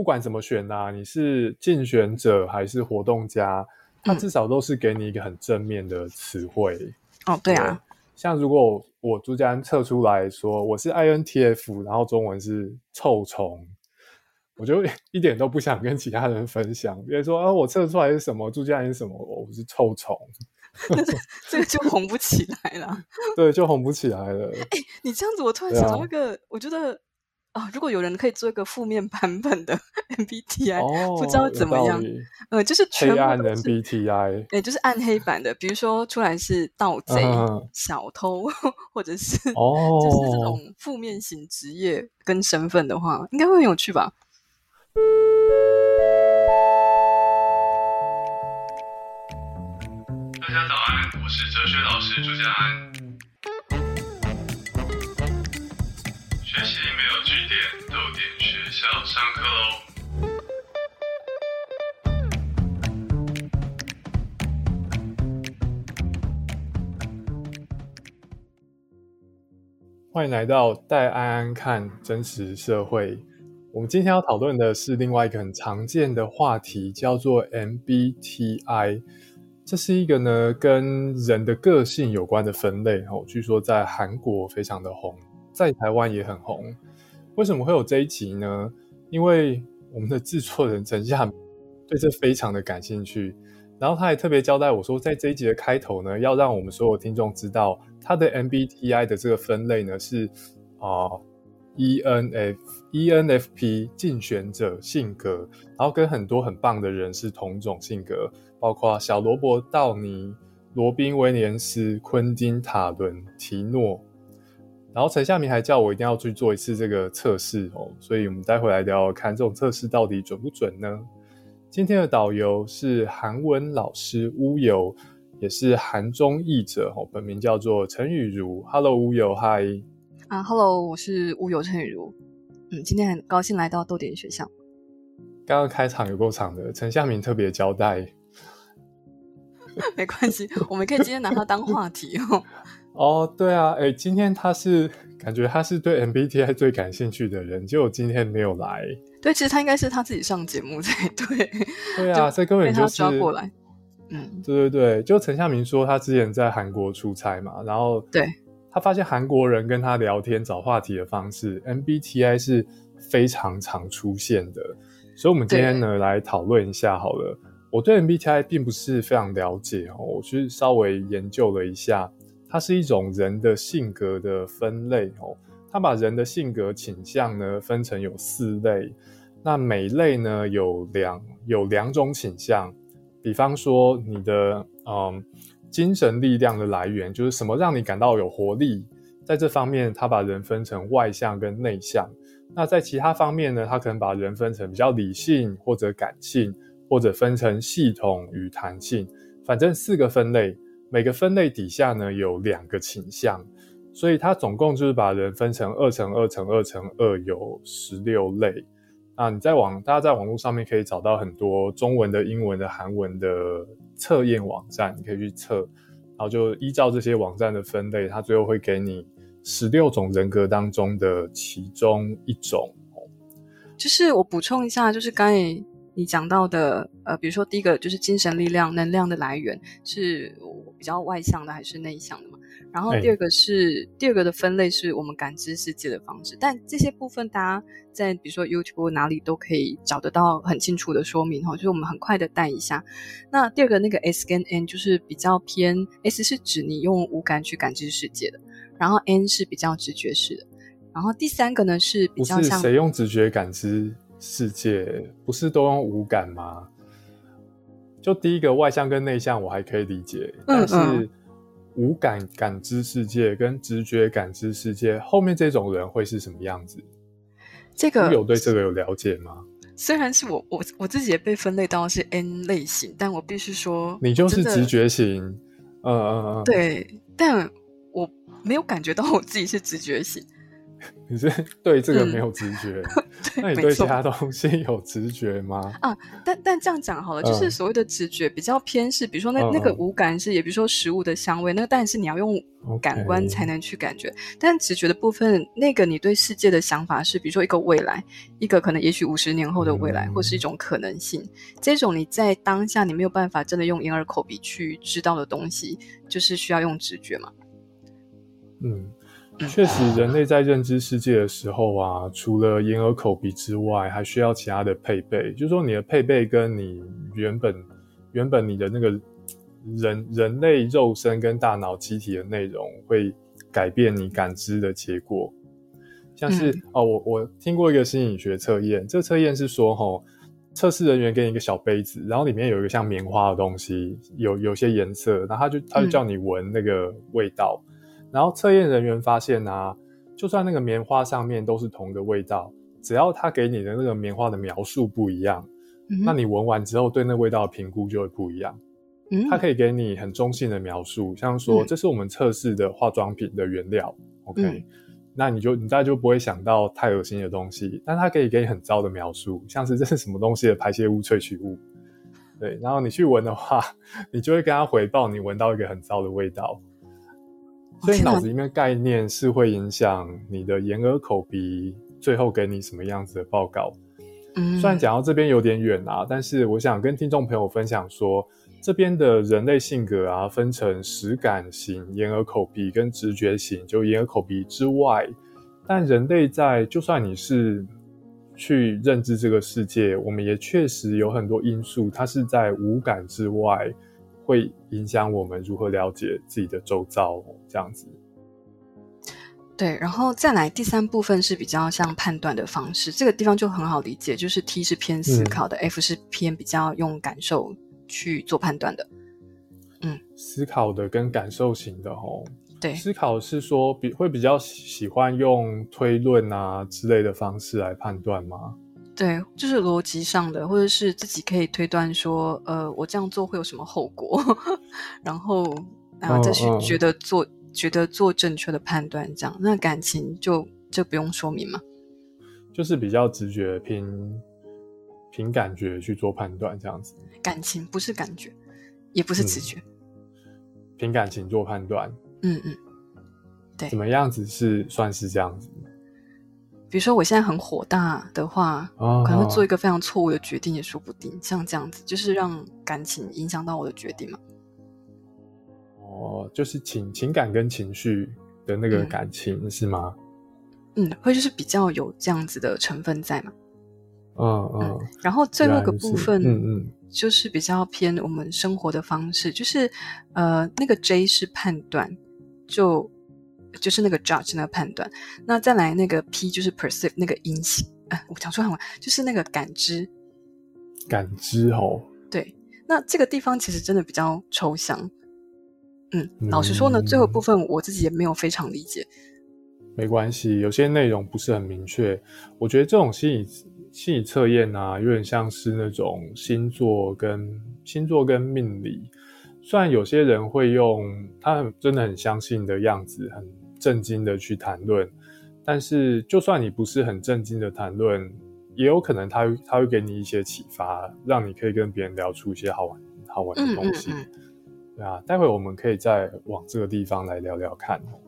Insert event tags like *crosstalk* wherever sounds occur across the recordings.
不管怎么选呐，你是竞选者还是活动家，它至少都是给你一个很正面的词汇。哦，对啊，像如果我朱家安测出来说我是 INTF，然后中文是臭虫，我就一点都不想跟其他人分享。别人说啊，我测出来是什么？朱家安是什么？我是臭虫，*laughs* 这个就红不起来了。*laughs* 对，就红不起来了。哎，你这样子，我突然想到一个，我觉得。啊，如果有人可以做一个负面版本的 *laughs* MBTI，不知道怎么样，呃，就是黑暗 MBTI，哎，就是暗黑版的，比如说出来是盗贼、小偷，或者是哦，就是这种负面型职业跟身份的话，应该会很有趣吧？大家早安，我是哲学老师朱家安。上课喽！欢迎来到戴安安看真实社会。我们今天要讨论的是另外一个很常见的话题，叫做 MBTI。这是一个呢跟人的个性有关的分类哦。据说在韩国非常的红，在台湾也很红。为什么会有这一集呢？因为我们的制作人陈夏对这非常的感兴趣，然后他也特别交代我说，在这一集的开头呢，要让我们所有听众知道他的 MBTI 的这个分类呢是啊 ENF ENFP 竞选者性格，然后跟很多很棒的人是同种性格，包括小罗伯道尼、罗宾威廉斯、昆汀塔伦、提诺。然后陈夏明还叫我一定要去做一次这个测试哦，所以我们待会来聊看这种测试到底准不准呢？今天的导游是韩文老师乌游，也是韩中译者哦，本名叫做陈雨如。Hello，乌游，嗨。啊，Hello，我是乌游陈雨如。嗯，今天很高兴来到豆点学校。刚刚开场有够长的，陈夏明特别交代。*laughs* 没关系，我们可以今天拿它当话题哦。哦，对啊，哎，今天他是感觉他是对 MBTI 最感兴趣的人，结果今天没有来。对，其实他应该是他自己上节目才对。*laughs* 对啊，这根本就是抓过来。嗯，对对对，就陈夏明说他之前在韩国出差嘛，然后对他发现韩国人跟他聊天找话题的方式，MBTI 是非常常出现的。所以，我们今天呢来讨论一下好了。我对 MBTI 并不是非常了解哦，我去稍微研究了一下。它是一种人的性格的分类哦，它把人的性格倾向呢分成有四类，那每类呢有两有两种倾向，比方说你的嗯精神力量的来源就是什么让你感到有活力，在这方面它把人分成外向跟内向，那在其他方面呢，它可能把人分成比较理性或者感性，或者分成系统与弹性，反正四个分类。每个分类底下呢有两个倾向，所以它总共就是把人分成二乘二乘二乘二，有十六类。啊，你在网大家在网络上面可以找到很多中文的、英文的、韩文的测验网站，你可以去测，然后就依照这些网站的分类，它最后会给你十六种人格当中的其中一种。就是我补充一下，就是刚才你讲到的，呃，比如说第一个就是精神力量、能量的来源是。比较外向的还是内向的嘛？然后第二个是第二个的分类是我们感知世界的方式，但这些部分大家在比如说 YouTube 哪里都可以找得到很清楚的说明哈，就是我们很快的带一下。那第二个那个 S 跟 N 就是比较偏 S 是指你用五感去感知世界的，然后 N 是比较直觉式的，然后第三个呢是比较像谁用直觉感知世界？不是都用五感吗？就第一个外向跟内向，我还可以理解，但是无感感知世界跟直觉感知世界，后面这种人会是什么样子？这个有对这个有了解吗？虽然是我我我自己也被分类到是 N 类型，但我必须说，你就是直觉型，嗯嗯嗯，对，但我没有感觉到我自己是直觉型。*laughs* 你是 *laughs* 对这个没有直觉，*laughs* 那你对其他东西有直觉吗？啊，但但这样讲好了，就是嗯所谓的直觉比较偏是，比如说那嗯那个嗯五感是，也比如说食物的香味，那个当然是你要用感官才能去感觉。但直觉的部分，那个你对世界的想法是，比如说一个未来，一个可能也许五十年后的未来，嗯或是一种可能性。这种你在当下你没有办法真的用眼耳口鼻去知道的东西，就是需要用直觉嘛。嗯，确实，人类在认知世界的时候啊，除了眼耳口鼻之外，还需要其他的配备。就是说，你的配备跟你原本原本你的那个人人类肉身跟大脑机体的内容，会改变你感知的结果。像是、嗯哦，我我听过一个心理学测验，这个测验是说，吼，测试人员给你一个小杯子，然后里面有一个像棉花的东西，有有些颜色，然后他就他就叫你闻那个味道。然后测验人员发现啊，就算那个棉花上面都是同个味道，只要他给你的那个棉花的描述不一样，嗯那你闻完之后对那味道的评估就会不一样。嗯它可以给你很中性的描述，像说嗯这是我们测试的化妆品的原料，OK，、嗯那你就你大概就不会想到太恶心的东西，但它可以给你很糟的描述，像是这是什么东西的排泄物萃取物，对，然后你去闻的话，*laughs* 你就会跟他回报你闻到一个很糟的味道。所以脑子里面的概念是会影响你的眼耳口鼻，最后给你什么样子的报告。嗯虽然讲到这边有点远啊，但是我想跟听众朋友分享说，这边的人类性格啊，分成实感型、眼耳口鼻跟直觉型，就眼耳口鼻之外，但人类在就算你是去认知这个世界，我们也确实有很多因素，它是在五感之外，会影响我们如何了解自己的周遭，这样子。对，然后再来第三部分是比较像判断的方式，这个地方就很好理解，就是 T 是偏思考的、f 是偏比较用感受去做判断的。嗯思考的跟感受型的哦，对，思考是说比会比较喜喜欢用推论啊之类的方式来判断吗？对，就是逻辑上的，或者是自己可以推断说，呃，我这样做会有什么后果，*laughs* 然后然后再去觉得做、觉得做正确的判断，这样。那感情就就不用说明嘛。就是比较直觉凭凭感觉去做判断，这样子，感情不是感觉，也不是直嗯。觉，凭感情做判断，嗯嗯。对。怎么样子是算是这样子？比如说我现在很火大的话，哦可能会做一个非常错误的决定也说不定。像这样子，就是让感情影响到我的决定嘛。哦，就是情情感跟情绪的那个嗯感情、是吗？嗯，会就是比较有这样子的成分在嘛。嗯嗯，然后最后一个部分，嗯嗯，就是比较偏我们生活的方式，就是呃，那个 J 是判断，就就是那个 judge 那个判断。那再来那个 P 就是 perceive 那个影响，哎、我讲出很晚，就是那个感知。感知哦，对，那这个地方其实真的比较抽象。嗯，老实嗯说呢，最后部分我自己也没有非常理解。没关系，有些内容不是很明确。我觉得这种心理心理测验啊，有点像是那种星座跟星座跟命理。虽然有些人会用他很真的很相信的样子，很震惊的去谈论，但是就算你不是很震惊的谈论，也有可能他会他会给你一些启发，让你可以跟别人聊出一些好玩好玩的东西。嗯，对啊，待会我们可以再往这个地方来聊聊看哦。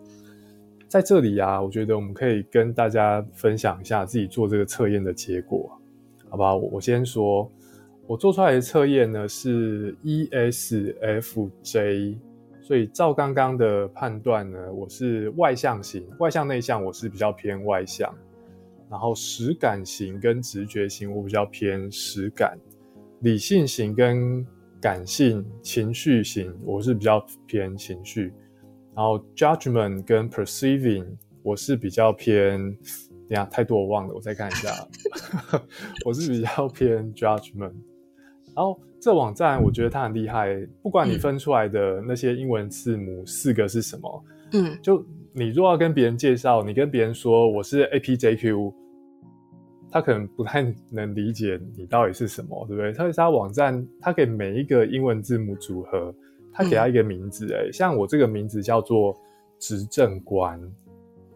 在这里啊，我觉得我们可以跟大家分享一下自己做这个测验的结果，好吧？我我先说，我做出来的测验呢是 ESFJ，所以照刚刚的判断呢，我是外向型，外向内向我是比较偏外向，然后实感型跟直觉型我比较偏实感，理性型跟感性情绪型我是比较偏情绪。然后 judgment 跟 perceiving 我是比较偏，等下太多我忘了，我再看一下。*laughs* 我是比较偏 judgment。然后这网站我觉得它很厉害，不管你嗯分出来的那些英文字母四个是什么，嗯就你若要跟别人介绍，你跟别人说我是 APJQ，他可能不太能理解你到底是什么，对不对？特别是他网站，他给每一个英文字母组合，他给他一个名字、欸，像我这个名字叫做执政官，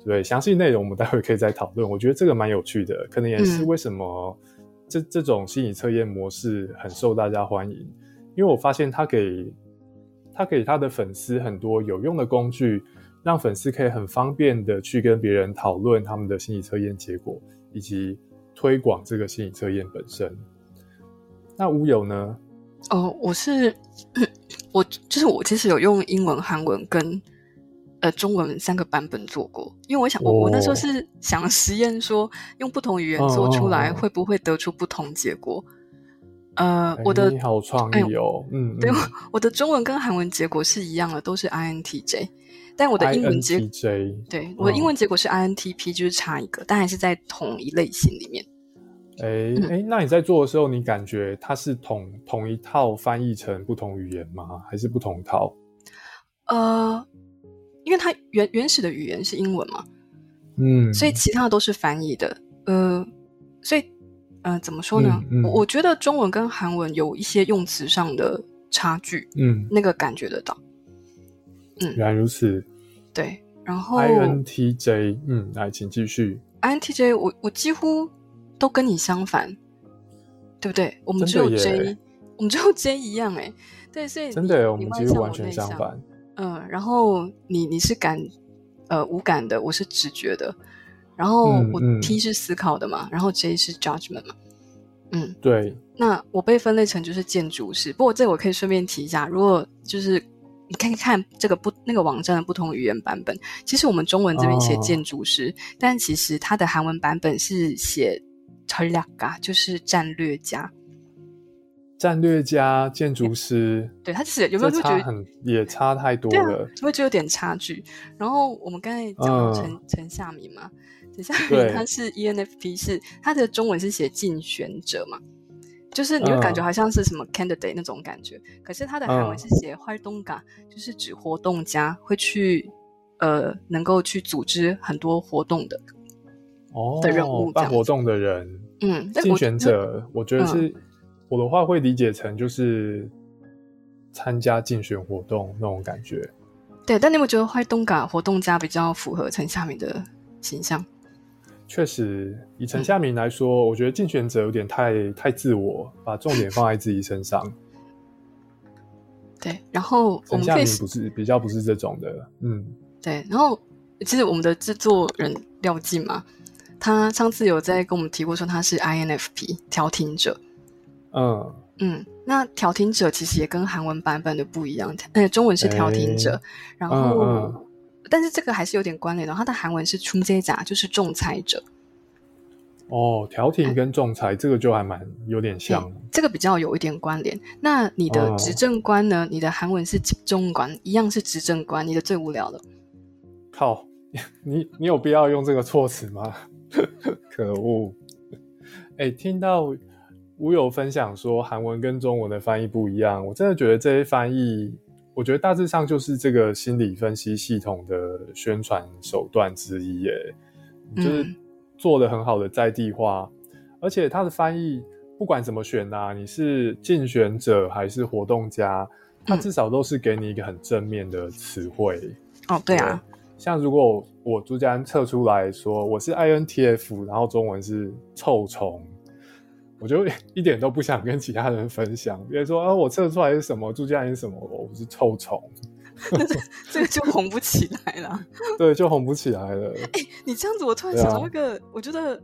对，详细内容我们待会可以再讨论。我觉得这个蛮有趣的，可能也是嗯为什么这、这种心理测验模式很受大家欢迎，因为我发现他给他给他的粉丝很多有用的工具，让粉丝可以很方便的去跟别人讨论他们的心理测验结果，以及推广这个心理测验本身。那乌有呢？哦，我是 *coughs* 我就是我其实有用英文、韩文跟呃中文三个版本做过，因为我想我我那时候哦是想实验说用不同语言嗯做出来会不会得出不同结果。呃，我的好创哎意哦，嗯，对嗯我的中文跟韩文结果是一样的，都是 INTJ，但我的英文结 INTJ 对我的英嗯文结果是 INTP，就是差一个，但还是在同一类型里面。哎嗯哎，那你在做的时候，你感觉它是同同一套翻译成不同语言吗？还是不同套？呃，因为它原原始的语言是英文嘛，嗯，所以其他的都是翻译的。呃，所以呃，怎么说呢？嗯嗯我我觉得中文跟韩文有一些用词上的差距，嗯，那个感觉得到。原来如此。对，然后 INTJ，嗯，来，请继续。INTJ，我我几乎都跟你相反，对不对？我们只有 J，我们只有 J 一样哎。对，所以真的，我你们几乎完全相反。嗯，然后你你是感呃无感的，我是直觉的，然后我 T 是思考的嘛，然后 J 是 judgment 嘛，嗯，对，那我被分类成就是建筑师。不过这我可以顺便提一下，如果就是你看看这个不那个网站的不同语言版本，其实我们中文这边写哦建筑师，但其实它的韩文版本是写 t a l a g a 就是战略家。战略家、建筑师，对，它是有没有这就觉得差很也差太多对啊了。，会觉得有点差距。然后我们刚才讲到嗯陈、陈夏明嘛，陈夏明对他是 E ENFP，是他的中文是写竞选者嘛，就是你会感觉嗯好像是什么 candidate 那种感觉，可是他的韩文嗯是写활동가，就是指活动家，会去呃能够去组织很多活动的。哦，的任务这样办活动的人，嗯，但竞我选者，我觉得是、 我的话会理解成就是参加竞选活动那种感觉。对，但你有没有觉得坏动感活动家比较符合陈夏明的形象？确实，以嗯陈夏明来说，我觉得竞选者有点太太自我，把重点放在自己身上。*laughs* 对，然后我陈夏们可以明不是比较不是这种的，嗯，对，然后其实我们的制作人廖静嘛，他上次有在跟我们提过说他是 INFP 调停者。嗯，嗯，那调停者其实也跟韩文版本的不一样，呃，中文是调停者，诶然后、嗯嗯但是这个还是有点关联的。它的韩文是出接甲，就是仲裁者，哦，调停跟仲裁这个就还蛮有点像，这个比较有一点关联。那你的哦执政官呢？你的韩文是执政官，一样是执政官，你的最无聊了。靠，*laughs* 你你有必要用这个措辞吗？*laughs* 可恶！哎、听到吴友分享说韩文跟中文的翻译不一样，我真的觉得这些翻译，我觉得大致上就是这个心理分析系统的宣传手段之一，耶，就是嗯。做的很好的在地化，而且它的翻译不管怎么选啊，你是竞选者还是活动家，它嗯。至少都是给你一个很正面的词汇。哦，对啊，像如果我朱家安测出来说我是 INTF，然后中文是臭虫，我就一点都不想跟其他人分享。比如说啊，我测出来是什么，朱家安是什么，我是臭虫，*laughs* 这个就红不起来了。对，就红不起来了。哎你这样子，我突然想到一个，我觉得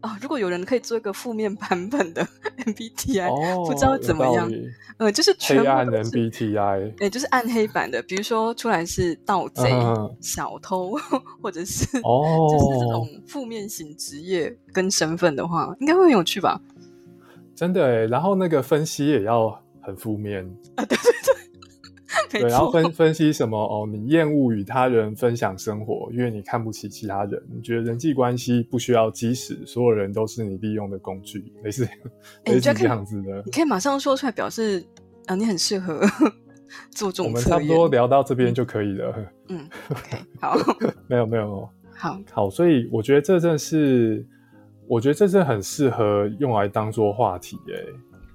啊，如果有人可以做一个负面版本的 *laughs* MBTI，、哦，不知道怎么样呃，就是黑暗的 MBTI，哎，就是暗黑版的，比如说出来是盗贼、嗯小偷，或者是哦，就是这种负面型职业跟身份的话，应该会很有趣吧？真的哎。然后那个分析也要很负面，啊，对对对，*laughs* 对，然后，分分析什么哦，你厌恶与他人分享生活，因为你看不起其他人，你觉得人际关系不需要基石，所有人都是你利用的工具，类似类似这样子的你。可以马上说出来，表示啊，你很适合做这我。们差不多聊到这边就可以了。嗯，OK，*laughs* 好，没有没有，好，好，所以我觉得这正是，我觉得这真的很适合用来当做话题诶。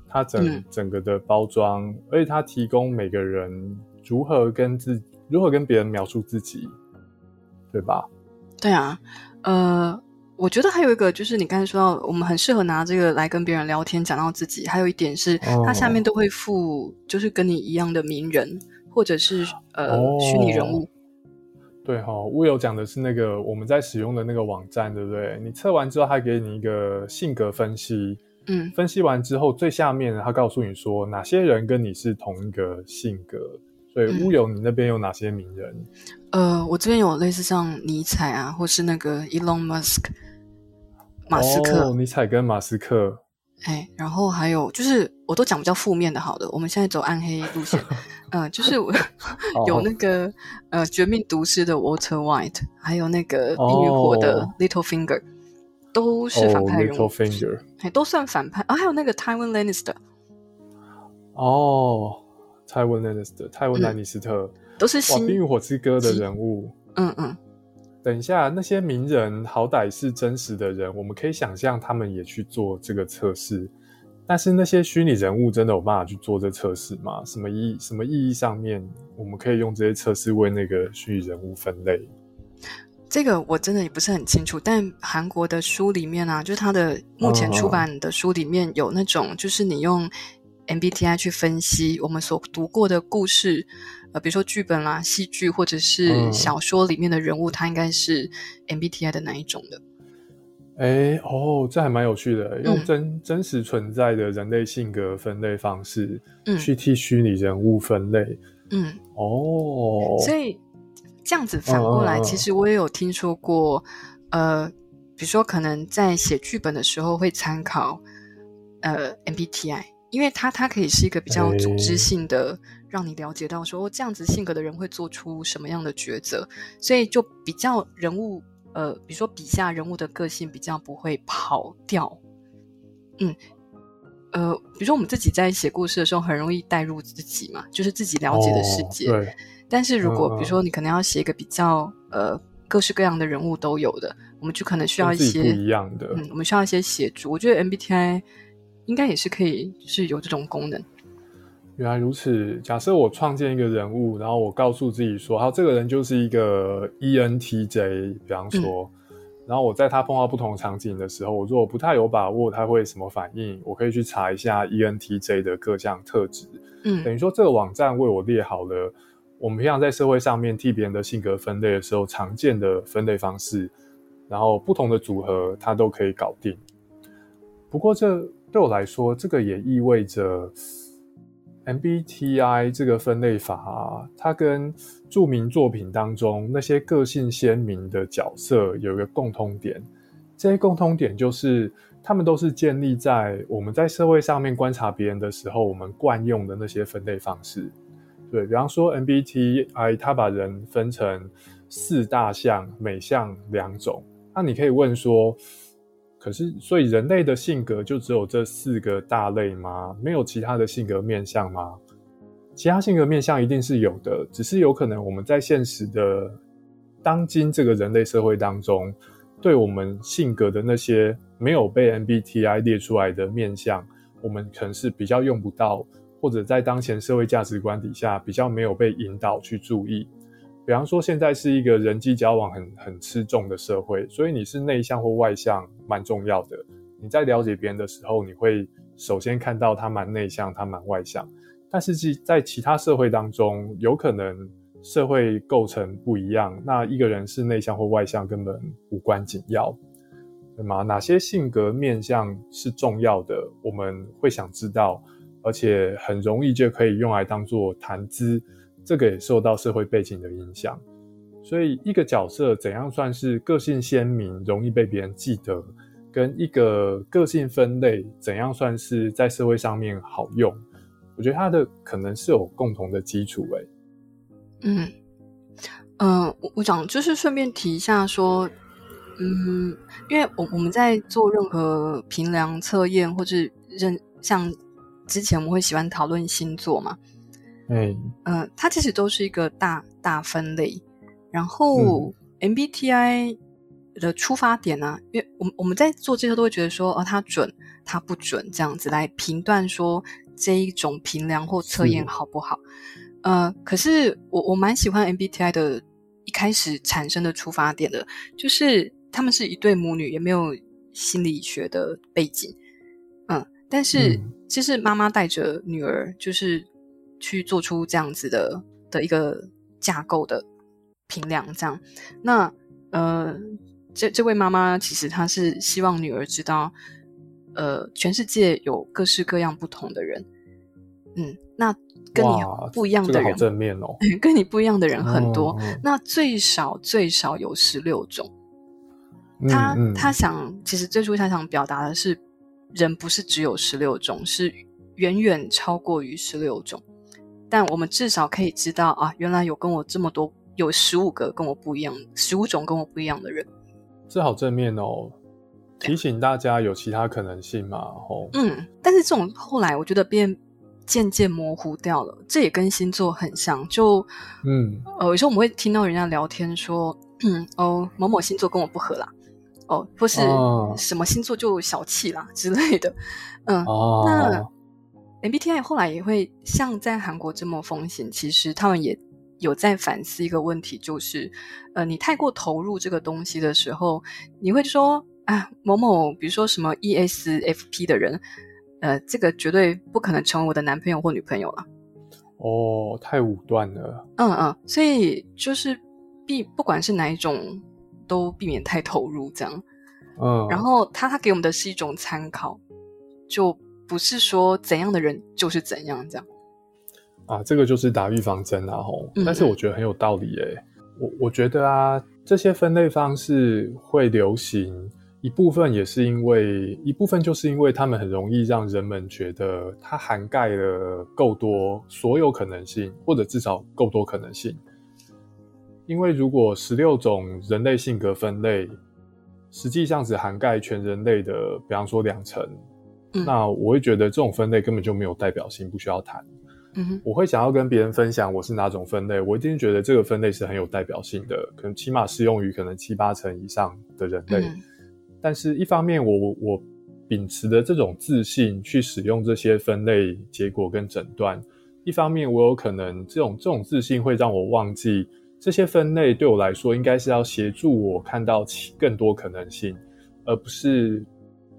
它整、嗯整个的包装，而且它提供每个人如何跟自如何跟别人描述自己，对吧？对啊，呃，我觉得还有一个就是你刚才说到，我们很适合拿这个来跟别人聊天，讲到自己。还有一点是，它下面都会附，就是跟你一样的名人，或者是呃虚拟人物。对哈，乌有讲的是那个我们在使用的那个网站，对不对？你测完之后，他给你一个性格分析，嗯，分析完之后，最下面他告诉你说哪些人跟你是同一个性格。所以乌有，你那边有哪些名人？呃，我这边有类似像尼采啊，或是那个 Elon Musk，马斯克，尼采跟马斯克。哎，然后还有就是，我都讲比较负面的，好的。我们现在走暗黑路线，*laughs* 嗯，就是有那个呃绝命毒师的 Walter White，还有那个冰与火的 Little Finger，都是反派人物，哎，都算反派啊。还有那个 Tywin Lannister，哦，Tywin Lannister，泰温兰尼斯特，都是《冰与火之歌》的人物。嗯嗯。等一下，那些名人好歹是真实的人，我们可以想象他们也去做这个测试。但是那些虚拟人物真的有办法去做这测试吗？什么意什么意义上面，我们可以用这些测试为那个虚拟人物分类？这个我真的也不是很清楚。但韩国的书里面啊，就是他的目前出版的书里面有那种，就是你用 MBTI 去分析我们所读过的故事。呃，比如说剧本啦、戏剧或者是小说里面的人物，他应该是 MBTI 的哪一种的？哎，哦，这还蛮有趣的，用真真实存在的人类性格分类方式，嗯，去替虚拟人物分类，嗯，哦，所以这样子反过来，其实我也有听说过，呃，比如说可能在写剧本的时候会参考呃 MBTI，因为它它可以是一个比较组织性的。让你了解到说这样子性格的人会做出什么样的抉择，所以就比较人物，呃，比如说笔下人物的个性比较不会跑掉，嗯，呃，比如说我们自己在写故事的时候很容易带入自己嘛，就是自己了解的世界。对。但是如果比如说你可能要写一个比较呃各式各样的人物都有的，我们就可能需要一些不一样的，嗯，我们需要一些协助。我觉得 MBTI 应该也是可以是有这种功能。原来如此。假设我创建一个人物，然后我告诉自己说：“好，这个人就是一个 ENTJ。”比方说，然后我在他碰到不同场景的时候，我如果不太有把握他会什么反应，我可以去查一下 ENTJ 的各项特质。嗯，等于说这个网站为我列好了我们平常在社会上面替别人的性格分类的时候常见的分类方式，然后不同的组合它都可以搞定。不过这对我来说，这个也意味着。MBTI 这个分类法啊，它跟著名作品当中那些个性鲜明的角色有一个共通点。这些共通点就是，他们都是建立在我们在社会上面观察别人的时候，我们惯用的那些分类方式。对比方说，MBTI 它把人分成四大项，每项两种。那你可以问说。可是，所以人类的性格就只有这四个大类吗？没有其他的性格面相吗？其他性格面相一定是有的，只是有可能我们在现实的当今这个人类社会当中，对我们性格的那些没有被 MBTI 列出来的面相，我们可能是比较用不到，或者在当前社会价值观底下比较没有被引导去注意。比方说，现在是一个人际交往很很吃重的社会，所以你是内向或外向蛮重要的。你在了解别人的时候，你会首先看到他蛮内向，他蛮外向。但是在其他社会当中，有可能社会构成不一样，那一个人是内向或外向根本无关紧要，对吗？哪些性格面向是重要的？我们会想知道，而且很容易就可以用来当做谈资。这个也受到社会背景的影响，所以一个角色怎样算是个性鲜明、容易被别人记得，跟一个个性分类怎样算是在社会上面好用，我觉得它的可能是有共同的基础。哎，嗯，嗯，我我想就是顺便提一下说，嗯，因为我我们在做任何评量测验或者认像之前我们会喜欢讨论星座嘛。嗯。呃，它其实都是一个大大分类，然后 MBTI 的出发点呢，因为我们我们在做这些都会觉得说，哦，它准，它不准，这样子来评断说这一种评量或测验好不好？呃，可是我我蛮喜欢 MBTI 的一开始产生的出发点的，就是他们是一对母女，也没有心理学的背景，嗯，但是其实妈妈带着女儿，就是去做出这样子的的一个架构的评量，这样，那呃，这这位妈妈其实她是希望女儿知道，呃，全世界有各式各样不同的人，嗯，那。跟你不一样的人，正面哦。*laughs* 跟你不一样的人很多，那最少最少有十六种。他他想，其实最初他想表达的是，人不是只有十六种，是远远超过于十六种。但我们至少可以知道啊，原来有跟我这么多，有十五个跟我不一样，十五种跟我不一样的人。这好正面哦，提醒大家有其他可能性嘛。吼，嗯，但是这种后来我觉得变。渐渐模糊掉了，这也跟星座很像。就，嗯，呃，有时候我们会听到人家聊天说，嗯，哦，某某星座跟我不合啦，哦，或是什么星座就小气啦之类的，嗯，那 MBTI 后来也会像在韩国这么风行，其实他们也有在反思一个问题，就是，呃，你太过投入这个东西的时候，你会说，啊，某某，比如说什么 ESFP 的人。呃，这个绝对不可能成为我的男朋友或女朋友了。哦，太武断了。嗯嗯，所以就是避，不管是哪一种，都避免太投入这样。嗯。然后他他给我们的是一种参考，就不是说怎样的人就是怎样这样。啊，这个就是打预防针啊吼！但是我觉得很有道理诶。我我觉得啊，这些分类方式会流行。一部分也是因为，一部分就是因为他们很容易让人们觉得它涵盖了够多所有可能性，或者至少够多可能性。因为如果十六种人类性格分类，实际上只涵盖全人类的，比方说两成，那我会觉得这种分类根本就没有代表性，不需要谈。嗯我会想要跟别人分享我是哪种分类，我一定觉得这个分类是很有代表性的，可能起码适用于可能七八成以上的人类。但是，一方面，我我秉持的这种自信去使用这些分类结果跟诊断；一方面，我有可能这种这种自信会让我忘记这些分类对我来说应该是要协助我看到更多可能性，而不是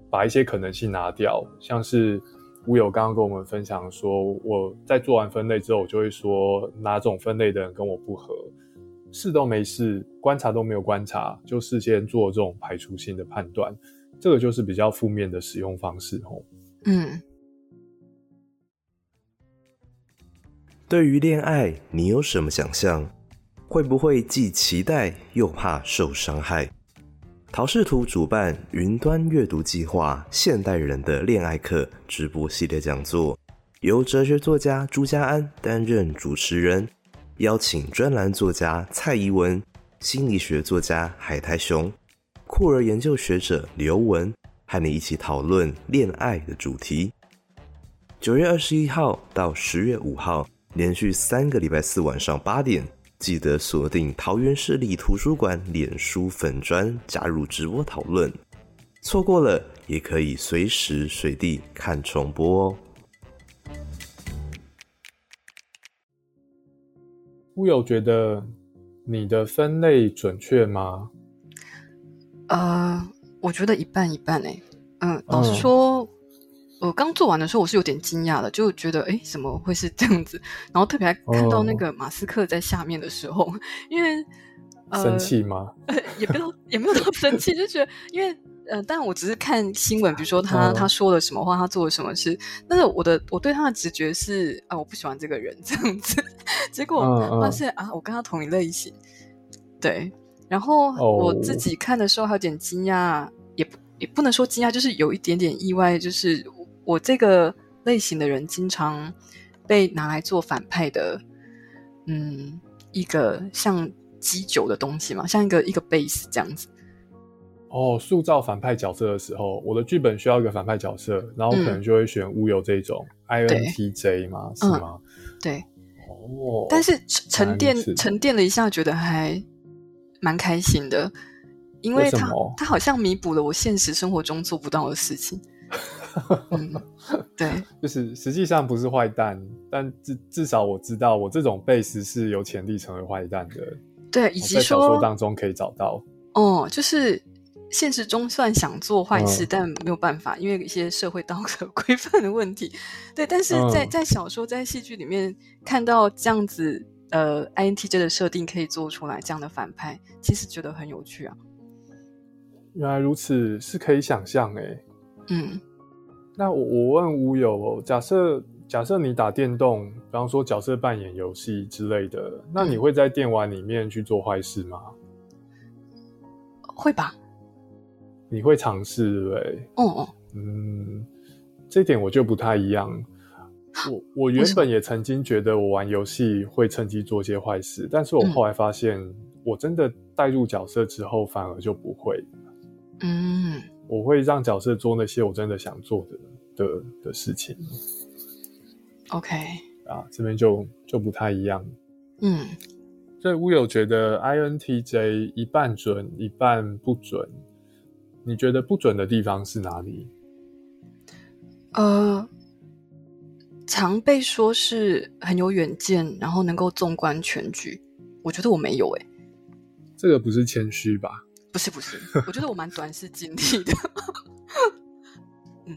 把一些可能性拿掉。像是乌友刚刚跟我们分享说，我在做完分类之后，我就会说哪种分类的人跟我不合。试都没试，观察都没有观察，就事先做这种排除性的判断，这个就是比较负面的使用方式哦。嗯。对于恋爱，你有什么想象？会不会既期待又怕受伤害？陶视图主办云端阅读计划《现代人的恋爱课》直播系列讲座，由哲学作家朱家安担任主持人。邀请专栏作家蔡怡文、心理学作家海苔熊、酷儿研究学者刘文，和你一起讨论恋爱的主题。九月二十一号到十月五号，连续三个礼拜四晚上八点，记得锁定桃园市立图书馆脸书粉专，加入直播讨论。错过了，也可以随时随地看重播哦。乌有觉得你的分类准确吗？呃，我觉得一半一半诶。嗯，老实说，我刚做完的时候，我是有点惊讶的，就觉得哎，怎么会是这样子？然后特别看到那个马斯克在下面的时候，因为生气吗？也没有，也没有么生气，就觉得因为。呃，但我只是看新闻，比如说他他说了什么话，他做了什么事。但是我的我对他的直觉是啊，我不喜欢这个人这样子。结果发现啊，我跟他同一类型。对，然后我自己看的时候还有点惊讶，也不也不能说惊讶，就是有一点点意外，就是我这个类型的人经常被拿来做反派的，嗯，一个像基酒的东西嘛，像一个一个 base 这样子。哦，塑造反派角色的时候，我的剧本需要一个反派角色，然后可能就会选乌有这种 INTJ 嘛？是吗？对。哦。但是沉淀沉淀了一下，觉得还蛮开心的，因为他他好像弥补了我现实生活中做不到的事情。*laughs* 嗯，对。*laughs* 就是实际上不是坏蛋，但至至少我知道我这种 base 是有潜力成为坏蛋的。对，以及在小说说当中可以找到。哦，就是现实中算想做坏事，嗯但没有办法，因为一些社会道德规范的问题。*laughs* 对，但是在、嗯在小说、在戏剧里面看到这样子，呃，INTJ 的设定可以做出来这样的反派，其实觉得很有趣啊。原来如此，是可以想象诶。嗯那我我问吴友哦，假设假设你打电动，比方说角色扮演游戏之类的，那你嗯会在电玩里面去做坏事吗？会吧？你会尝试对嗯，这点我就不太一样。我我原本也曾经觉得我玩游戏会趁机做些坏事，但是我嗯后来发现，我真的带入角色之后，反而就不会。嗯我会让角色做那些我真的想做的的的事情，OK，啊，这边就就不太一样。嗯。所以乌有觉得 INTJ 一半准一半不准，你觉得不准的地方是哪里？呃，常被说是很有远见，然后能够纵观全局。我觉得我没有诶、这个不是谦虚吧？不是不是，我觉得我蛮短视经历的。嗯，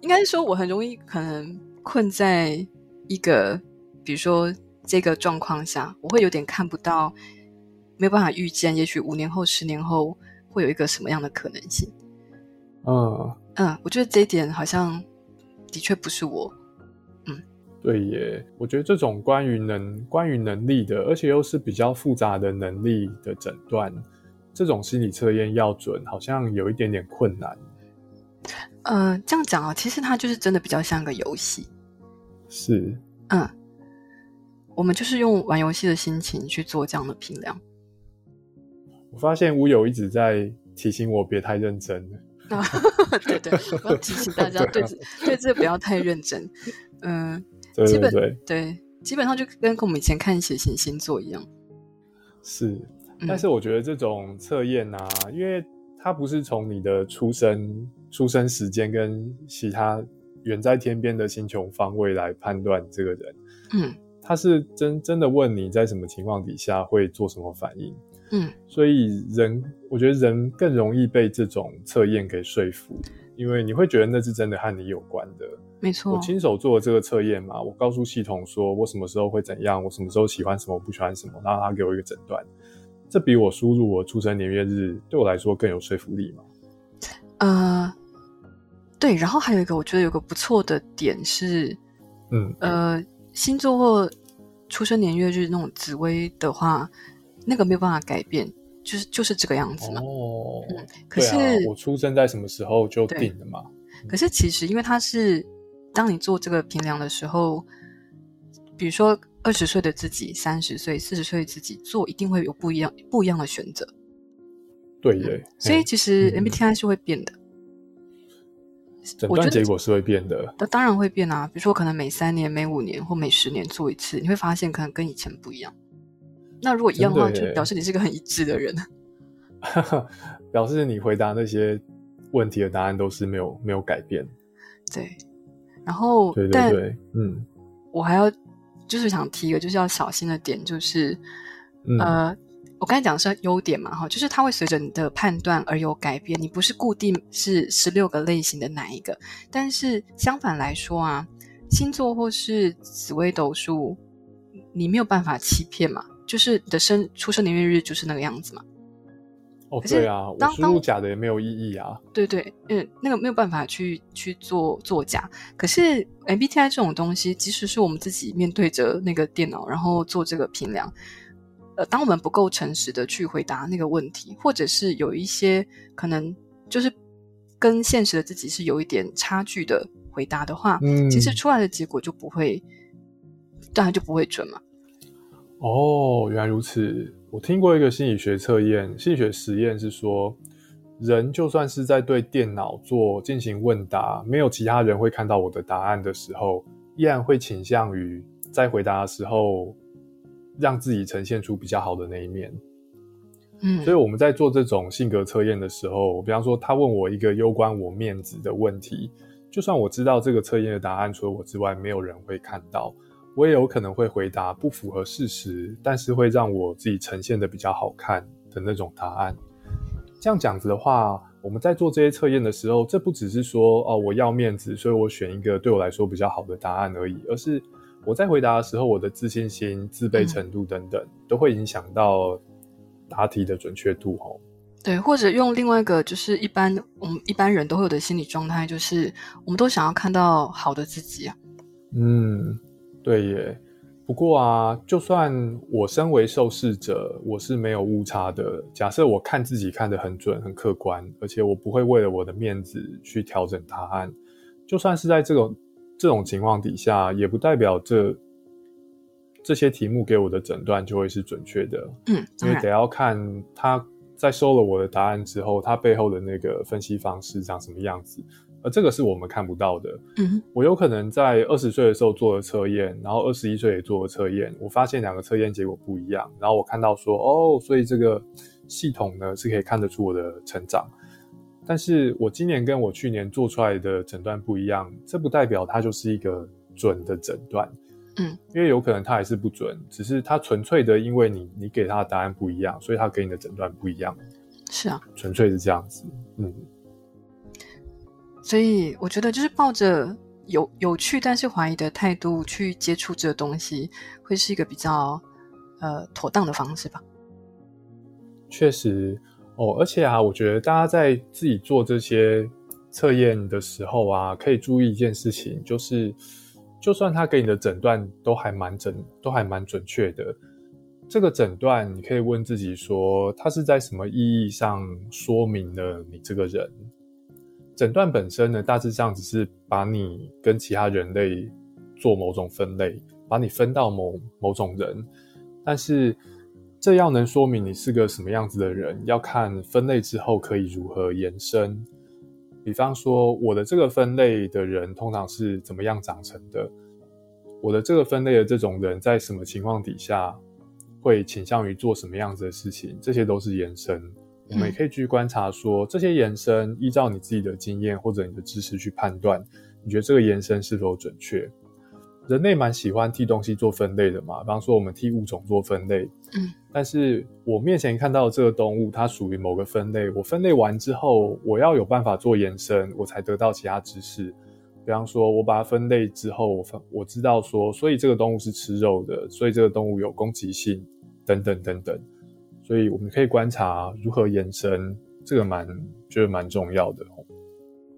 应该是说我很容易可能困在一个，比如说这个状况下，我会有点看不到，没有办法预见，也许五年后、十年后会有一个什么样的可能性。嗯，嗯，我觉得这一点好像的确不是我。对耶，我觉得这种关于能关于能力的，而且又是比较复杂的能力的诊断，这种心理测验要准，好像有一点点困难。呃，这样讲啊，其实它就是真的比较像个游戏。是，嗯，我们就是用玩游戏的心情去做这样的评量。我发现乌友一直在提醒我别太认真。*laughs* 啊，对对，我要提醒大家 *laughs* 对这对这不要太认真。嗯、对基本对基本上就跟跟我们以前看血型星座一样。是。嗯、但是我觉得这种测验啊，因为它不是从你的出生出生时间跟其他远在天边的星球方位来判断这个人，嗯他是真真的问你在什么情况底下会做什么反应，嗯所以人我觉得人更容易被这种测验给说服，因为你会觉得那是真的和你有关的。没错我。亲手做了这个测验嘛，我告诉系统说我什么时候会怎样，我什么时候喜欢什么，我不喜欢什么，然后他给我一个诊断。这比我输入我出生年月日对我来说更有说服力嘛？呃，对，然后还有一个我觉得有个不错的点是，嗯，呃，星座或出生年月日那种紫微的话，那个没有办法改变，就是就是这个样子嘛。哦，嗯，可是、啊，我出生在什么时候就定了嘛？可是其实因为它是当你做这个评量的时候，比如说二十岁的自己、三十岁、四十岁的自己做，一定会有不一样不一样的选择。对耶，所以其实嗯 MBTI 是会变的。诊断我觉得结果是会变的。那当然会变啊，比如说可能每三年、每五年或每十年做一次，你会发现可能跟以前不一样。那如果一样的话，的就表示你是个很一致的人。*laughs* 表示你回答那些问题的答案都是没有没有改变。对，然后对对对，嗯我还要就是想提一个就是要小心的点，就是、嗯呃，我刚才讲的是优点嘛，哈，就是它会随着你的判断而有改变，你不是固定是十六个类型的哪一个，但是相反来说啊，星座或是紫微斗数，你没有办法欺骗嘛，就是你的生出生年月日就是那个样子嘛。哦对啊，我输入假的也没有意义啊。对对，嗯，那个没有办法去去做作假。可是 MBTI 这种东西，即使是我们自己面对着那个电脑，然后做这个评量，呃，当我们不够诚实的去回答那个问题，或者是有一些可能就是跟现实的自己是有一点差距的回答的话，嗯，其实出来的结果就不会，当然就不会准嘛。哦，原来如此。我听过一个心理学测验，心理学实验是说，人就算是在对电脑做进行问答，没有其他人会看到我的答案的时候，依然会倾向于在回答的时候让自己呈现出比较好的那一面。嗯，所以我们在做这种性格测验的时候，比方说他问我一个攸关我面子的问题，就算我知道这个测验的答案除了我之外没有人会看到，我也有可能会回答不符合事实，但是会让我自己呈现的比较好看的那种答案。这样讲子的话，我们在做这些测验的时候，这不只是说哦我要面子，所以我选一个对我来说比较好的答案而已，而是我在回答的时候，我的自信心、自卑程度等等，都会影响到答题的准确度哦。对，或者用另外一个，就是一般我们一般人都会有的心理状态，就是我们都想要看到好的自己啊。嗯，对耶。不过啊，就算我身为受试者，我是没有误差的。假设我看自己看得很准、很客观，而且我不会为了我的面子去调整答案，就算是在这种这种情况底下，也不代表这这些题目给我的诊断就会是准确的。嗯，因为得要看他在收了我的答案之后，他背后的那个分析方式长什么样子。而这个是我们看不到的。嗯，我有可能在二十岁的时候做了测验，然后二十一岁也做了测验，我发现两个测验结果不一样。然后我看到说，哦，所以这个系统呢是可以看得出我的成长。但是我今年跟我去年做出来的诊断不一样，这不代表它就是一个准的诊断。嗯，因为有可能它还是不准，只是它纯粹的因为你你给它的答案不一样，所以它给你的诊断不一样。是啊，纯粹是这样子。嗯。所以我觉得，就是抱着有有趣但是怀疑的态度去接触这个东西，会是一个比较呃妥当的方式吧。确实哦，而且啊，我觉得大家在自己做这些测验的时候啊，可以注意一件事情，就是就算他给你的诊断都还蛮准，都还蛮准确的，这个诊断你可以问自己说，它是在什么意义上说明了你这个人？诊断本身呢，大致上只是把你跟其他人类做某种分类，把你分到某某种人。但是这要能说明你是个什么样子的人，要看分类之后可以如何延伸。比方说，我的这个分类的人通常是怎么样长成的？我的这个分类的这种人在什么情况底下会倾向于做什么样子的事情？这些都是延伸。我们也可以去观察，说这些延伸，依照你自己的经验或者你的知识去判断，你觉得这个延伸是否准确？人类蛮喜欢替东西做分类的嘛，比方说我们替物种做分类，嗯，但是我面前看到这个动物，它属于某个分类，我分类完之后，我要有办法做延伸，我才得到其他知识。比方说，我把它分类之后，我分我知道说，所以这个动物是吃肉的，所以这个动物有攻击性，等等等等。所以我们可以观察如何延伸，这个蛮觉得蛮重要的。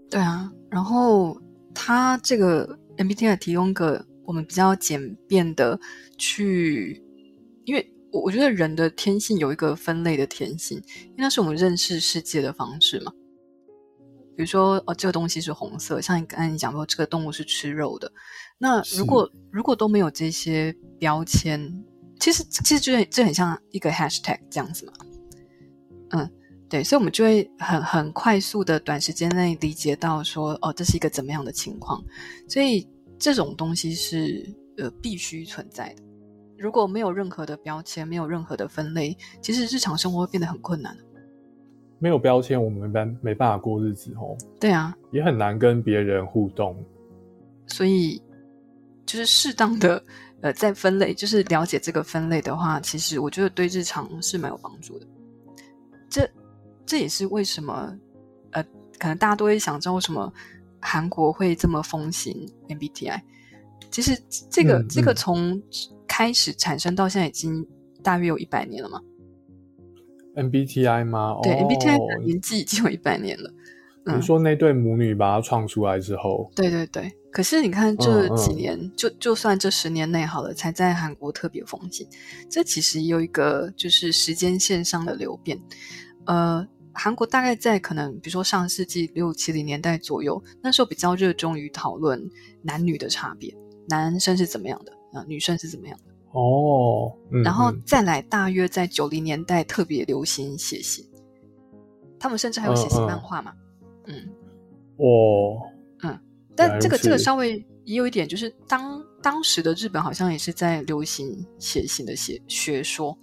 对啊，然后它这个 MBTI 提供个我们比较简便的去，因为我我觉得人的天性有一个分类的天性，因为那是我们认识世界的方式嘛。比如说，哦，这个东西是红色，像你刚才你讲说这个动物是吃肉的，那如果如果都没有这些标签。其实其实就这很像一个 hashtag 这样子嘛，嗯，对，所以我们就会很很快速的短时间内理解到说，哦，这是一个怎么样的情况，所以这种东西是呃必须存在的。如果没有任何的标签，没有任何的分类，其实日常生活会变得很困难。没有标签，我们没办没办法过日子哦。对啊，也很难跟别人互动。所以就是适当的。呃，在分类就是了解这个分类的话，其实我觉得对日常是蛮有帮助的。这这也是为什么，呃，可能大家都会想知道为什么韩国会这么风行 MBTI。其实这个这个从开始产生到现在已经大约有一百年了嘛。MBTI 吗？对，MBTI 年纪已经有一百年了。你说那对母女把它创出来之后，对对对。可是你看这几年，就就算这十年内好了，才在韩国特别风行。这其实有一个就是时间线上的流变。呃，韩国大概在可能比如说上世纪六七零年代左右，那时候比较热衷于讨论男女的差别，男生是怎么样的啊，女生是怎么样的哦。然后再来，大约在九零年代特别流行写信，他们甚至还有写信漫画嘛。嗯，哦。但这个这个稍微也有一点，就是当当时的日本好像也是在流行写信的写学说，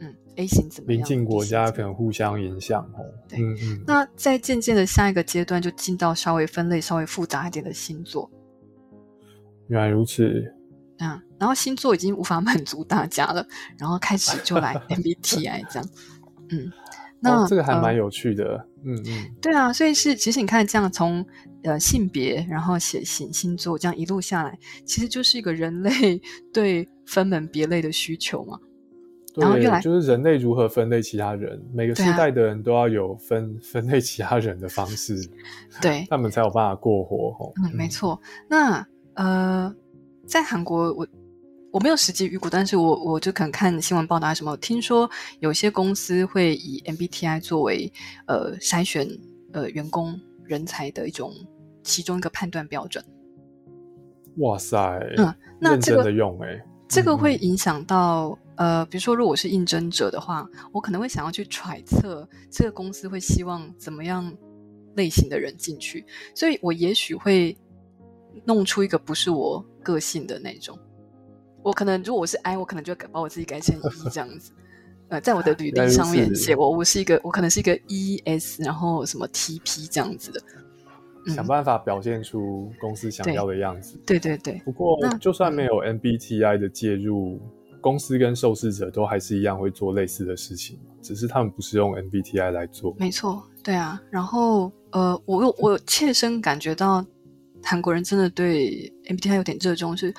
嗯，A 型怎么样？邻近国家可能互相影响哦。对，嗯嗯。那在渐渐的下一个阶段，就进到稍微分类稍微复杂一点的星座。原来如此。嗯，然后星座已经无法 *laughs* 满足大家了，然后开始就来 *laughs* MBTI 这样，嗯，那这个还蛮有趣的，嗯嗯，对啊，所以是其实你看这样从呃性别，然后写型、星座这样一路下来，其实就是一个人类 *laughs* 对分门别类的需求嘛。然后对，就是人类如何分类其他人，每个时代的人都要有分分类其他人的方式，*laughs* 对，他们才有办法过活。嗯，没错。那呃，在韩国，我我没有实际预估，但是我我就可能看新闻报道什么，听说有些公司会以 MBTI 作为呃筛选呃员工人才的一种其中一个判断标准。哇塞，嗯，认真的用哎，这个会影响到。呃，比如说，如果我是应征者的话，我可能会想要去揣测这个公司会希望怎么样类型的人进去，所以我也许会弄出一个不是我个性的那种。我可能如果我是 I，我可能就把我自己改成 E 这样子。呃，在我的 *laughs* 履历上面写我，我是一个，我可能是一个 ES，然后什么 TP 这样子的，想办法表现出公司想要的样子。对对对。不过，就算没有 MBTI 的介入。公司跟受试者都还是一样会做类似的事情，只是他们不是用 MBTI 来做。没错，对啊。然后，呃，我有我切身感觉到韩国人真的对 MBTI 有点热衷，是，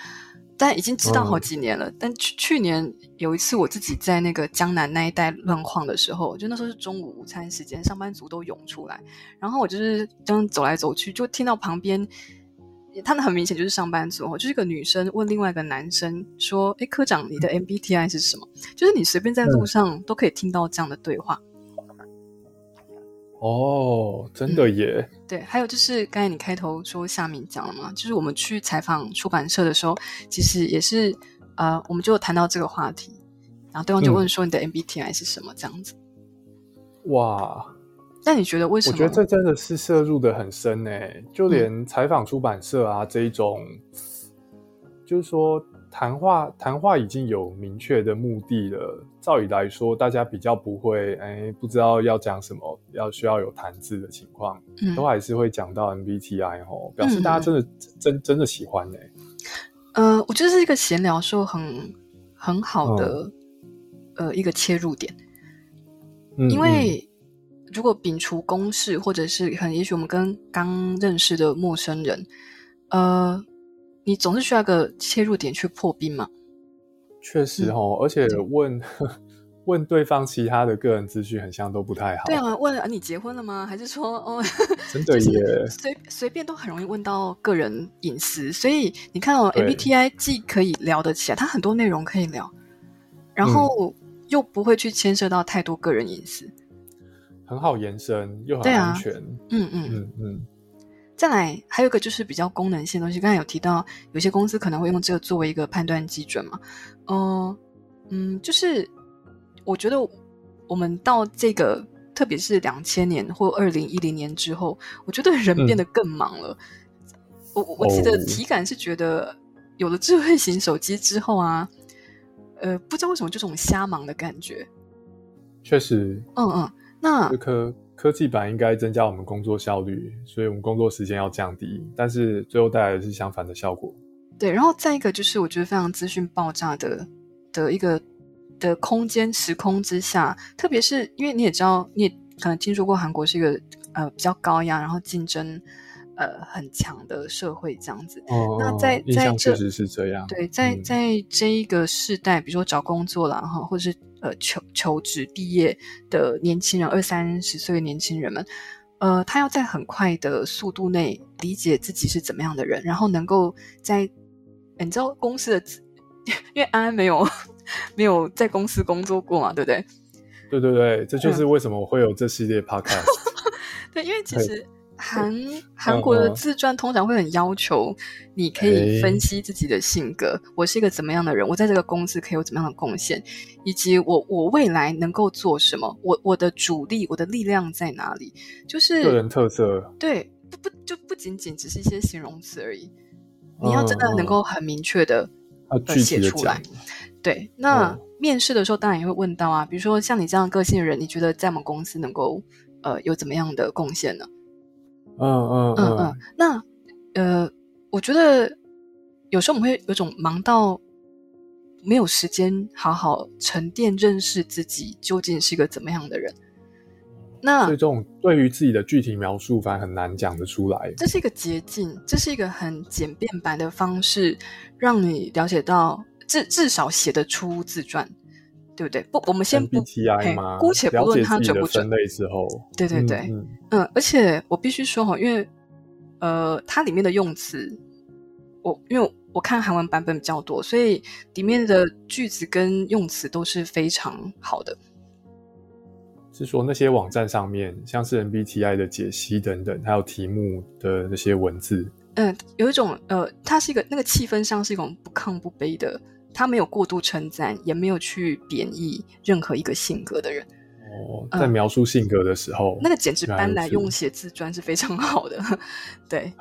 但已经知道好几年了。但去去年有一次，我自己在那个江南那一带乱晃的时候，就那时候是中午午餐时间，上班族都涌出来，然后我就是这样走来走去，就听到旁边。他们很明显就是上班族哦，就是一个女生问另外一个男生说：“哎，科长，你的 MBTI 是什么？”就是你随便在路上都可以听到这样的对话。哦，真的耶！*laughs* 对，还有就是刚才你开头说夏敏讲了嘛，就是我们去采访出版社的时候，其实也是呃，我们就谈到这个话题，然后对方就问说：“你的 MBTI 是什么？”这样子。哇！那你觉得为什么？我觉得这真的是摄入的很深诶，就连采访出版社啊这一种，就是说谈话谈话已经有明确的目的了。照理来说，大家比较不会哎，不知道要讲什么，要需要有谈字的情况，都还是会讲到 MBTI 哦，表示大家真的真真的喜欢呢。呃，我觉得是一个闲聊时候很很好的呃一个切入点，因为。如果摒除公式，或者是可能，也许我们跟刚认识的陌生人，呃，你总是需要个切入点去破冰嘛？确实哦，而且问 *laughs* 问对方其他的个人资讯，很像都不太好。对啊，问你结婚了吗？还是说哦，*laughs* 真的耶？随随便都很容易问到个人隐私，所以你看哦，MBTI 既可以聊得起来，它很多内容可以聊，然后又不会去牵涉到太多个人隐私。很好延伸，又很安全。嗯嗯嗯嗯。再来，还有一个就是比较功能性的东西。刚才有提到，有些公司可能会用这个作为一个判断基准嘛。嗯嗯，就是我觉得我们到这个，特别是两千年或二零一零年之后，我觉得人变得更忙了。我我记得体感是觉得，有了智慧型手机之后啊，呃，不知道为什么就这种瞎忙的感觉。确实。嗯嗯。那科科技版应该增加我们工作效率，所以我们工作时间要降低，但是最后带来的是相反的效果。对，然后再一个就是我觉得非常资讯爆炸的的一个的空间时空之下，特别是因为你也知道，你也可能听说过韩国是一个呃比较高压，然后竞争呃很强的社会这样子。哦，那在在这确实是这样。对，在在这一个世代，比如说找工作了哈，或者是。呃，求求职毕业的年轻人，二三十岁的年轻人们，呃，他要在很快的速度内理解自己是怎么样的人，然后能够在，你知道公司的，*laughs* 因为安安没有 *laughs* 没有在公司工作过嘛，对不对？对对对，这就是为什么我会有这系列 podcast。*laughs* 对，因为其实。韩韩国的自传通常会很要求，你可以分析自己的性格，我是一个怎么样的人，我在这个公司可以有怎么样的贡献，以及我我未来能够做什么，我我的主力，我的力量在哪里？就是个人特色。对，不不就不仅仅只是一些形容词而已，你要真的能够很明确的写出来。对，那面试的时候当然也会问到啊，比如说像你这样个性的人，你觉得在我们公司能够呃有怎么样的贡献呢？嗯嗯嗯嗯，那呃，我觉得有时候我们会有种忙到没有时间好好沉淀认识自己究竟是一个怎么样的人。那所以这种对于自己的具体描述，反而很难讲得出来。这是一个捷径，这是一个很简便版的方式，让你了解到至至少写得出自传，对不对？不，我们先不？姑且不论它准不准。分类之后，对对对，嗯嗯，而且我必须说哈，因为呃，它里面的用词，我因为我看韩文版本比较多，所以里面的句子跟用词都是非常好的。是说那些网站上面，像是 MBTI 的解析等等，还有题目的那些文字，嗯，有一种呃，它是一个那个气氛上是一种不亢不卑的，他没有过度称赞，也没有去贬义任何一个性格的人。哦，在描述性格的时候，那个简直搬来用写字砖是非常好的，对，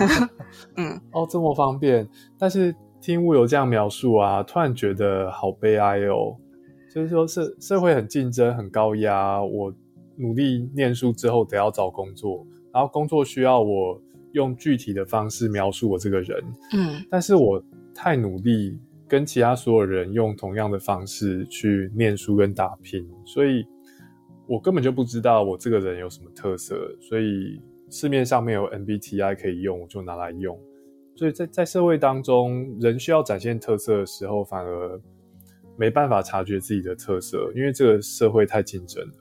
*laughs* 嗯，哦，这么方便。但是听物有这样描述啊，突然觉得好悲哀哦。就是说，社社会很竞争，很高压。我努力念书之后，得要找工作，然后工作需要我用具体的方式描述我这个人。嗯，但是我太努力，跟其他所有人用同样的方式去念书跟打拼，所以我根本就不知道我这个人有什么特色。所以市面上没有 MBTI 可以用，我就拿来用。所以在在社会当中，人需要展现特色的时候，反而。没办法察觉自己的特色，因为这个社会太竞争了。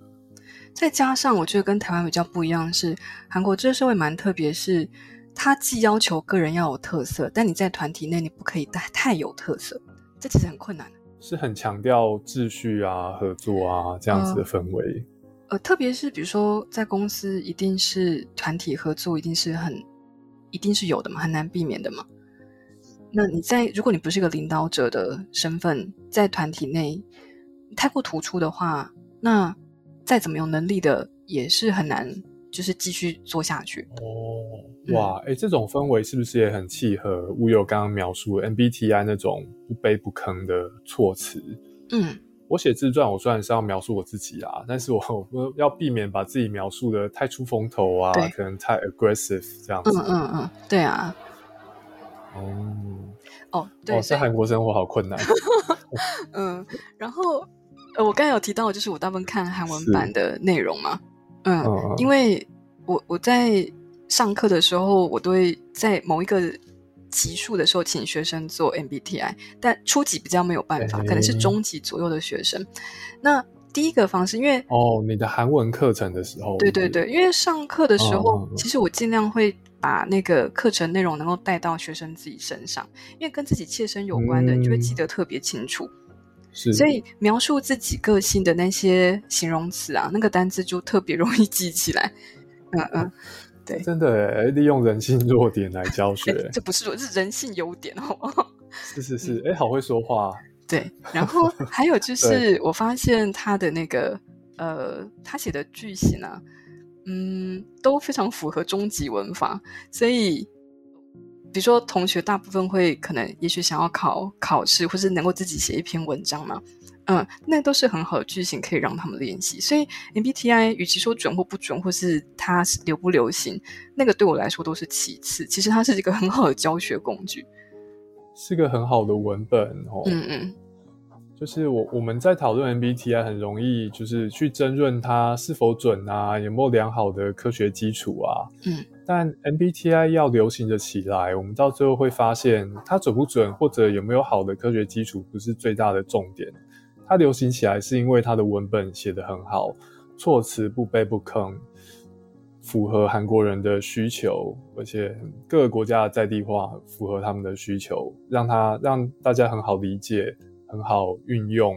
再加上，我觉得跟台湾比较不一样是，韩国这个社会蛮特别，是它既要求个人要有特色，但你在团体内你不可以太太有特色，这其实很困难。是很强调秩序啊、合作啊这样子的氛围。呃，特别是比如说在公司，一定是团体合作，一定是很一定是有的嘛，很难避免的嘛。那你在如果你不是一个领导者的身份，在团体内太过突出的话，那再怎么有能力的也是很难，就是继续做下去。哦，哇，哎，这种氛围是不是也很契合乌有刚刚描述 MBTI 那种不卑不吭的措辞？嗯，我写自传，我虽然是要描述我自己啊，但是我我要避免把自己描述的太出风头啊，可能太 aggressive 这样子。嗯嗯嗯，对啊。哦哦，对，在韩国生活好困难。*laughs* 嗯，然后呃，我刚才有提到，就是我大部分看韩文版的内容嘛，嗯，因为我我在上课的时候，我都会在某一个级数的时候请学生做 MBTI，但初级比较没有办法，可能是中级左右的学生。那第一个方式，因为哦，你的韩文课程的时候，对对对，因为上课的时候，其实我尽量会。把那个课程内容能够带到学生自己身上，因为跟自己切身有关的，你就会记得特别清楚。是，所以描述自己个性的那些形容词啊，那个单字就特别容易记起来。*laughs* 嗯嗯，对，真的利用人性弱点来教学，*laughs* 这不是弱，是人性优点哦。*laughs* 是是是，哎，好会说话。对，然后还有就是，我发现他的那个呃，他写的句型啊。嗯，都非常符合终极文法，所以，比如说同学大部分会可能也许想要考考试，或是能够自己写一篇文章嘛，嗯，那都是很好的句型可以让他们练习。所以 MBTI 与其说准或不准，或是它流不流行，那个对我来说都是其次。其实它是一个很好的教学工具，是个很好的文本哦。嗯嗯。就是我我们在讨论 MBTI 很容易就是去争论它是否准啊，有没有良好的科学基础啊。嗯，但 MBTI 要流行的起来，我们到最后会发现它准不准或者有没有好的科学基础不是最大的重点。它流行起来是因为它的文本写得很好，措辞不卑不吭，符合韩国人的需求，而且各个国家的在地化符合他们的需求，让它让大家很好理解。很好运用，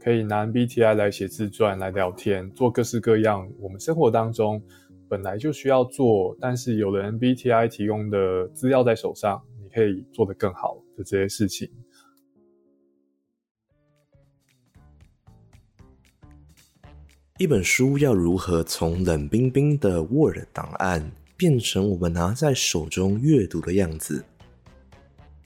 可以拿 MBTI 来写自传、来聊天、做各式各样我们生活当中本来就需要做，但是有了 MBTI 提供的资料在手上，你可以做得更好的这些事情。一本书要如何从冷冰冰的 Word 档案变成我们拿在手中阅读的样子？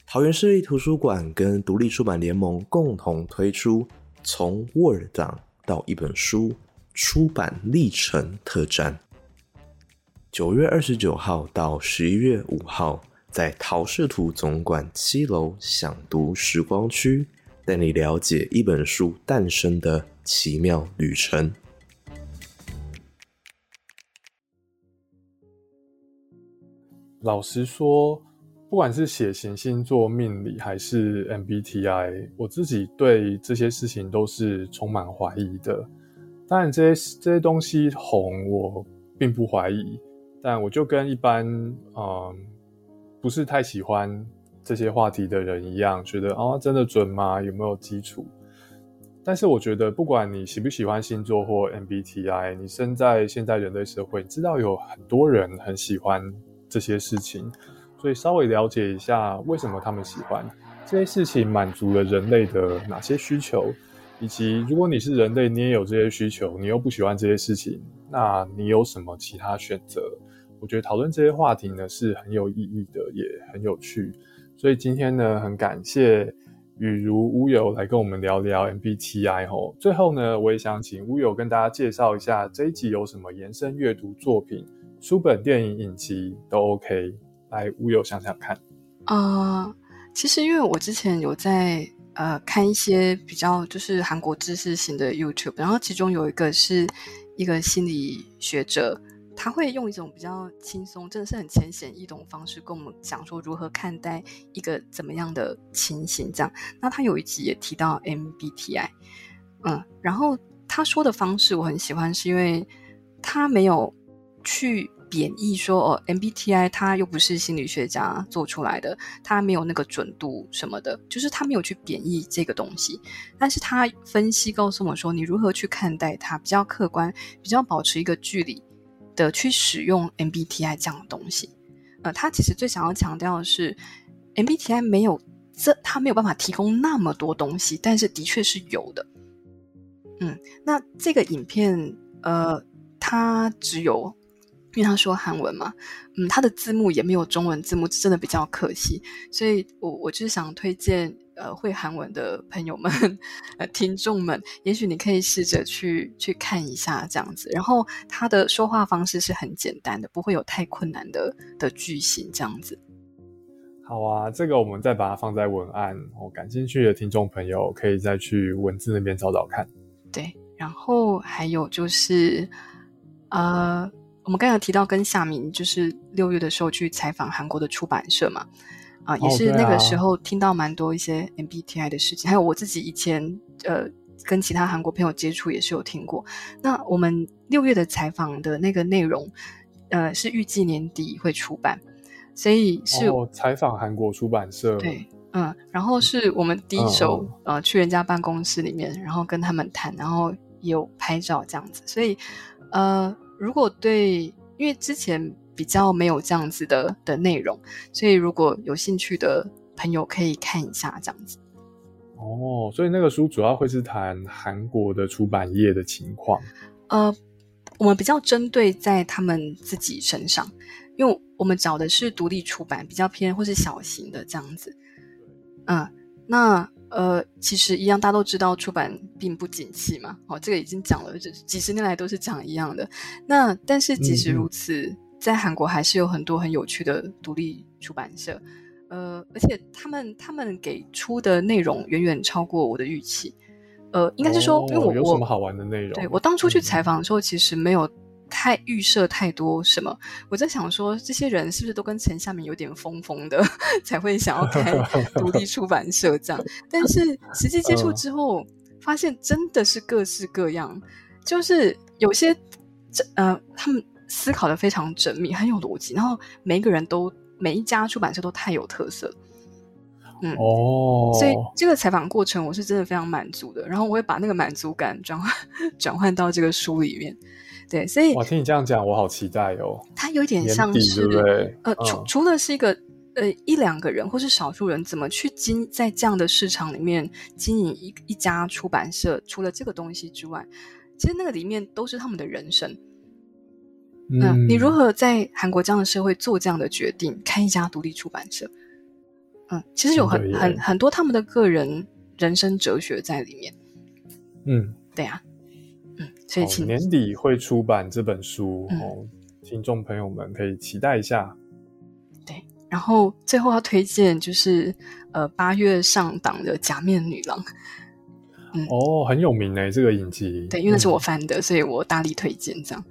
桃园市立图书馆跟独立出版联盟共同推出《从 Word 档到一本书出版历程》特展，九月二十九号到十一月五号在陶氏图总馆七楼享读时光区，带你了解一本书诞生的奇妙旅程。老实说，不管是血型星座命理还是 MBTI，我自己对这些事情都是充满怀疑的。当然，这些这些东西红，我并不怀疑。但我就跟一般嗯不是太喜欢这些话题的人一样，觉得啊真的准吗？有没有基础？但是我觉得，不管你喜不喜欢星座或 MBTI，你生在现在人类社会，知道有很多人很喜欢这些事情，所以稍微了解一下为什么他们喜欢这些事情，满足了人类的哪些需求。以及，如果你是人类，你也有这些需求，你又不喜欢这些事情，那你有什么其他选择？我觉得讨论这些话题呢是很有意义的，也很有趣。所以今天呢，很感谢雨如乌有来跟我们聊聊 MBTI 吼。最后呢，我也想请乌有跟大家介绍一下这一集有什么延伸阅读作品、书本、电影、影集都 OK。来，乌有想想看。啊，其实因为我之前有在。呃，看一些比较就是韩国知识型的 YouTube，然后其中有一个是一个心理学者，他会用一种比较轻松，真的是很浅显易懂的方式跟我们讲说如何看待一个怎么样的情形。这样，那他有一集也提到 MBTI，嗯，然后他说的方式我很喜欢，是因为他没有去。贬义说哦，MBTI 它又不是心理学家做出来的，它没有那个准度什么的，就是他没有去贬义这个东西。但是他分析告诉我说，你如何去看待它，比较客观，比较保持一个距离的去使用 MBTI 这样的东西。呃，他其实最想要强调的是，MBTI 没有这，他没有办法提供那么多东西，但是的确是有的。嗯，那这个影片，呃，它只有。因为他说韩文嘛，嗯，他的字幕也没有中文字幕，真的比较可惜。所以，我我就是想推荐，呃，会韩文的朋友们、呃，听众们，也许你可以试着去去看一下这样子。然后，他的说话方式是很简单的，不会有太困难的的句型这样子。好啊，这个我们再把它放在文案，哦，感兴趣的听众朋友可以再去文字那边找找看。对，然后还有就是，呃。我们刚才提到跟夏明，就是六月的时候去采访韩国的出版社嘛，啊，也是那个时候听到蛮多一些 MBTI 的事情，还有我自己以前呃跟其他韩国朋友接触也是有听过。那我们六月的采访的那个内容，呃，是预计年底会出版，所以是采访韩国出版社，对，嗯，然后是我们第一手呃去人家办公室里面，然后跟他们谈，然后有拍照这样子，所以呃。如果对，因为之前比较没有这样子的的内容，所以如果有兴趣的朋友可以看一下这样子。哦，所以那个书主要会是谈韩国的出版业的情况。呃，我们比较针对在他们自己身上，因为我们找的是独立出版，比较偏或是小型的这样子。嗯，那。呃，其实一样，大家都知道出版并不景气嘛。哦，这个已经讲了，这几十年来都是讲一样的。那但是即使如此，在韩国还是有很多很有趣的独立出版社。呃，而且他们他们给出的内容远远超过我的预期。呃，应该是说，因为我有什么好玩的内容？对我当初去采访的时候，其实没有。太预设太多什么？我在想说，这些人是不是都跟陈夏明有点疯疯的，*laughs* 才会想要开独立出版社这样？但是实际接触之后，发现真的是各式各样，就是有些这呃，他们思考的非常缜密，很有逻辑，然后每一个人都每一家出版社都太有特色，嗯哦，所以这个采访过程我是真的非常满足的，然后我会把那个满足感转换转换到这个书里面。对，所以我听你这样讲，我好期待哦。它有点像是，呃，除除了是一个呃一两个人或是少数人怎么去经在这样的市场里面经营一一家出版社，除了这个东西之外，其实那个里面都是他们的人生。嗯，你如何在韩国这样的社会做这样的决定，开一家独立出版社？嗯，其实有很很很多他们的个人人生哲学在里面。嗯，对呀。嗯，所以年底会出版这本书哦，听众朋友们可以期待一下。对，然后最后要推荐就是呃八月上档的《假面女郎》。嗯哦，很有名诶，这个影集。对，因为那是我翻的，所以我大力推荐这样。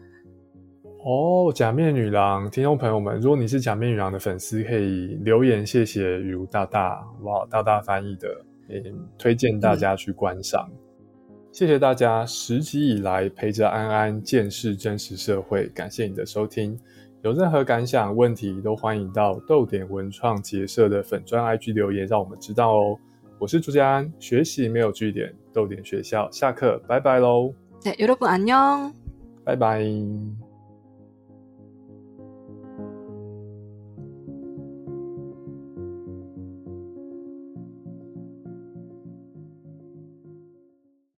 哦，假面女郎，听众朋友们，如果你是假面女郎的粉丝，可以留言谢谢雨如大大，哇，大大翻译的，诶，推荐大家去观赏。谢谢大家十集以来陪着安安见识真实社会，感谢你的收听。有任何感想、问题，都欢迎到豆点文创结社的粉专 IG 留言，让我们知道哦。我是朱家安，学习没有据点，豆点学校下课，拜拜喽。对，여러분안 녕， 拜拜。